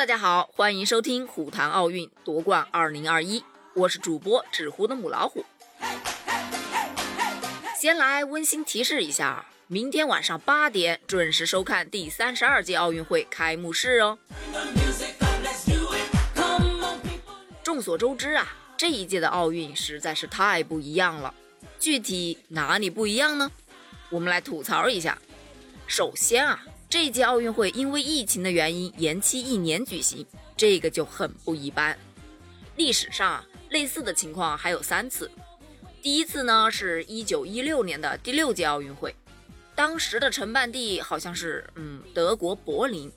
大家好，欢迎收听虎谈奥运夺冠二零二一，我是主播纸糊的母老虎。先来温馨提示一下，明天晚上八点准时收看第三十二届奥运会开幕式哦。众所周知啊，这一届的奥运实在是太不一样了。具体哪里不一样呢？我们来吐槽一下。首先啊，这届奥运会因为疫情的原因延期一年举行，这个就很不一般。历史上啊，类似的情况还有三次。第一次呢，是一九一六年的第六届奥运会，当时的承办地好像是嗯德国柏林，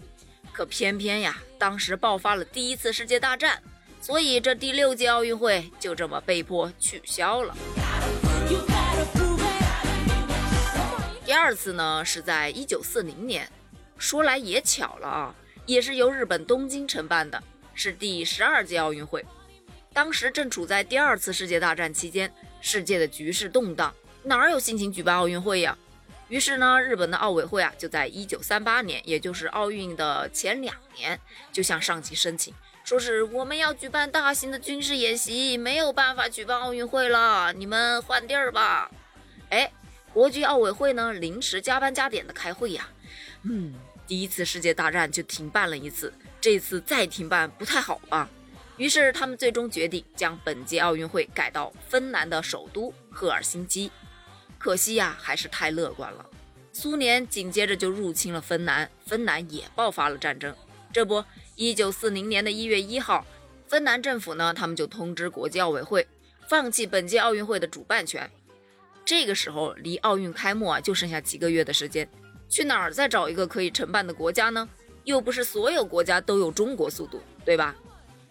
可偏偏呀，当时爆发了第一次世界大战，所以这第六届奥运会就这么被迫取消了。第二次呢，是在一九四零年，说来也巧了啊，也是由日本东京承办的，是第十二届奥运会。当时正处在第二次世界大战期间，世界的局势动荡，哪有心情举办奥运会呀？于是呢，日本的奥委会啊，就在一九三八年，也就是奥运的前两年，就向上级申请，说是我们要举办大型的军事演习，没有办法举办奥运会了，你们换地儿吧。哎，国际奥委会呢，临时加班加点的开会呀，嗯，第一次世界大战就停办了一次，这次再停办不太好吧？于是他们最终决定将本届奥运会改到芬兰的首都赫尔辛基。可惜呀，还是太乐观了。苏联紧接着就入侵了芬兰，芬兰也爆发了战争。这不，一九四零年的一月一号，芬兰政府呢，他们就通知国际奥委会，放弃本届奥运会的主办权。这个时候离奥运开幕啊，就剩下几个月的时间，去哪儿再找一个可以承办的国家呢？又不是所有国家都有中国速度，对吧？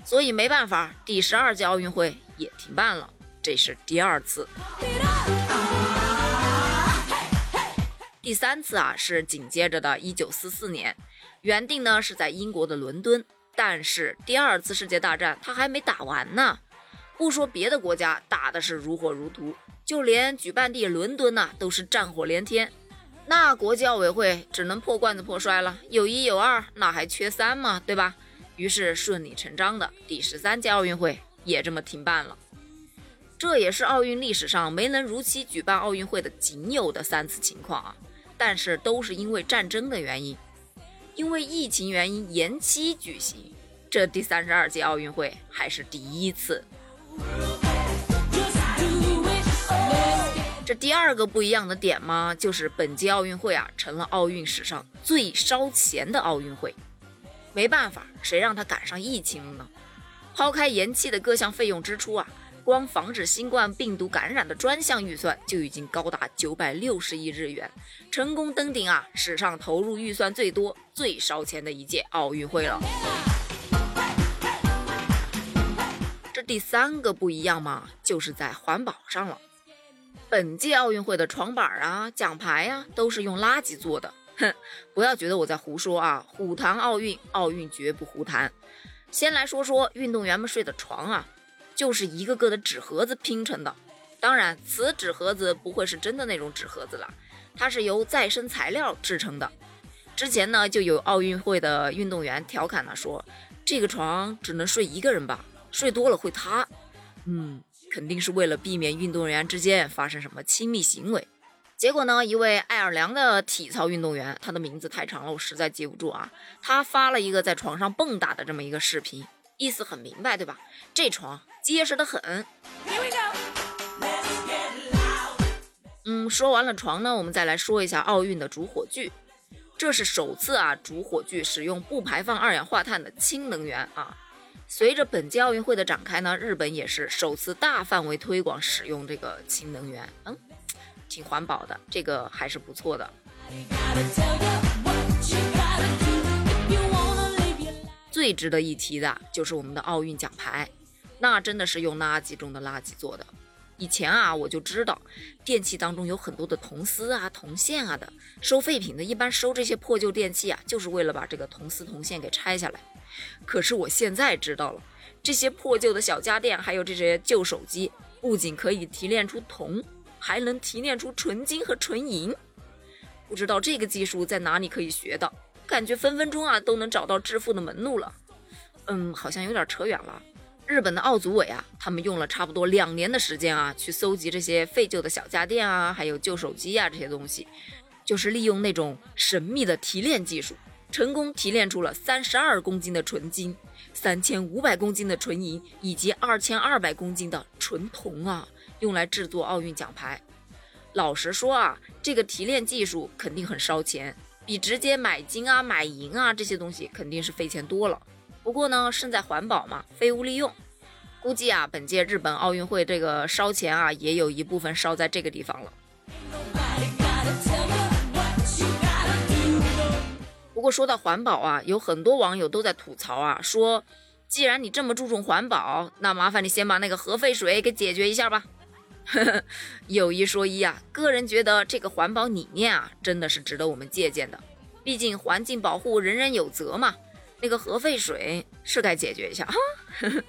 所以没办法，第十二届奥运会也停办了，这是第二次。第三次啊，是紧接着的1944年，原定呢是在英国的伦敦，但是第二次世界大战它还没打完呢。不说别的国家打的是如火如荼，就连举办地伦敦呐都是战火连天，那国际奥委会只能破罐子破摔了，有一有二，那还缺三吗，对吧？于是顺理成章的，第十三届奥运会也这么停办了。这也是奥运历史上没能如期举办奥运会的仅有的三次情况啊！但是都是因为战争的原因，因为疫情原因延期举行。这第三十二届奥运会还是第一次。这第二个不一样的点嘛，就是本届奥运会啊，成了奥运史上最烧钱的奥运会。没办法，谁让他赶上疫情了呢？抛开延期的各项费用支出啊，光防止新冠病毒感染的专项预算就已经高达九百六十亿日元，成功登顶啊，史上投入预算最多、最烧钱的一届奥运会了。这第三个不一样嘛，就是在环保上了。本届奥运会的床板啊、奖牌啊，都是用垃圾做的。哼，不要觉得我在胡说啊！虎谈奥运，奥运绝不胡谈。先来说说运动员们睡的床啊，就是一个个的纸盒子拼成的。当然，此纸盒子不会是真的那种纸盒子了，它是由再生材料制成的。之前呢，就有奥运会的运动员调侃了说：“这个床只能睡一个人吧，睡多了会塌。”嗯，肯定是为了避免运动员之间发生什么亲密行为。结果呢？一位爱尔兰的体操运动员，他的名字太长了，我实在记不住啊。他发了一个在床上蹦跶的这么一个视频，意思很明白，对吧？这床结实的很。嗯，说完了床呢，我们再来说一下奥运的主火炬。这是首次啊，主火炬使用不排放二氧化碳的氢能源啊。随着本届奥运会的展开呢，日本也是首次大范围推广使用这个氢能源。嗯。挺环保的，这个还是不错的。最值得一提的就是我们的奥运奖牌，那真的是用垃圾中的垃圾做的。以前啊，我就知道电器当中有很多的铜丝啊、铜线啊的，收废品的一般收这些破旧电器啊，就是为了把这个铜丝铜线给拆下来。可是我现在知道了，这些破旧的小家电，还有这些旧手机，不仅可以提炼出铜。还能提炼出纯金和纯银，不知道这个技术在哪里可以学到？感觉分分钟啊都能找到致富的门路了。嗯，好像有点扯远了。日本的奥组委啊，他们用了差不多两年的时间啊，去搜集这些废旧的小家电啊，还有旧手机啊这些东西，就是利用那种神秘的提炼技术，成功提炼出了三十二公斤的纯金、三千五百公斤的纯银以及二千二百公斤的纯铜啊，用来制作奥运奖牌。老实说啊，这个提炼技术肯定很烧钱，比直接买金啊、买银啊这些东西肯定是费钱多了。不过呢，胜在环保嘛，废物利用。估计啊，本届日本奥运会这个烧钱啊，也有一部分烧在这个地方了。不过说到环保啊，有很多网友都在吐槽啊，说既然你这么注重环保，那麻烦你先把那个核废水给解决一下吧。有一说一啊，个人觉得这个环保理念啊，真的是值得我们借鉴的。毕竟环境保护人人有责嘛。那个核废水是该解决一下哈。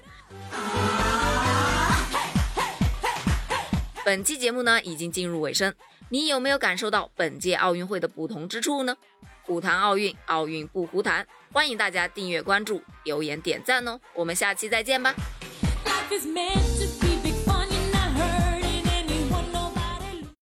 本期节目呢已经进入尾声，你有没有感受到本届奥运会的不同之处呢？虎谈奥运，奥运不胡谈，欢迎大家订阅关注、留言点赞哦。我们下期再见吧。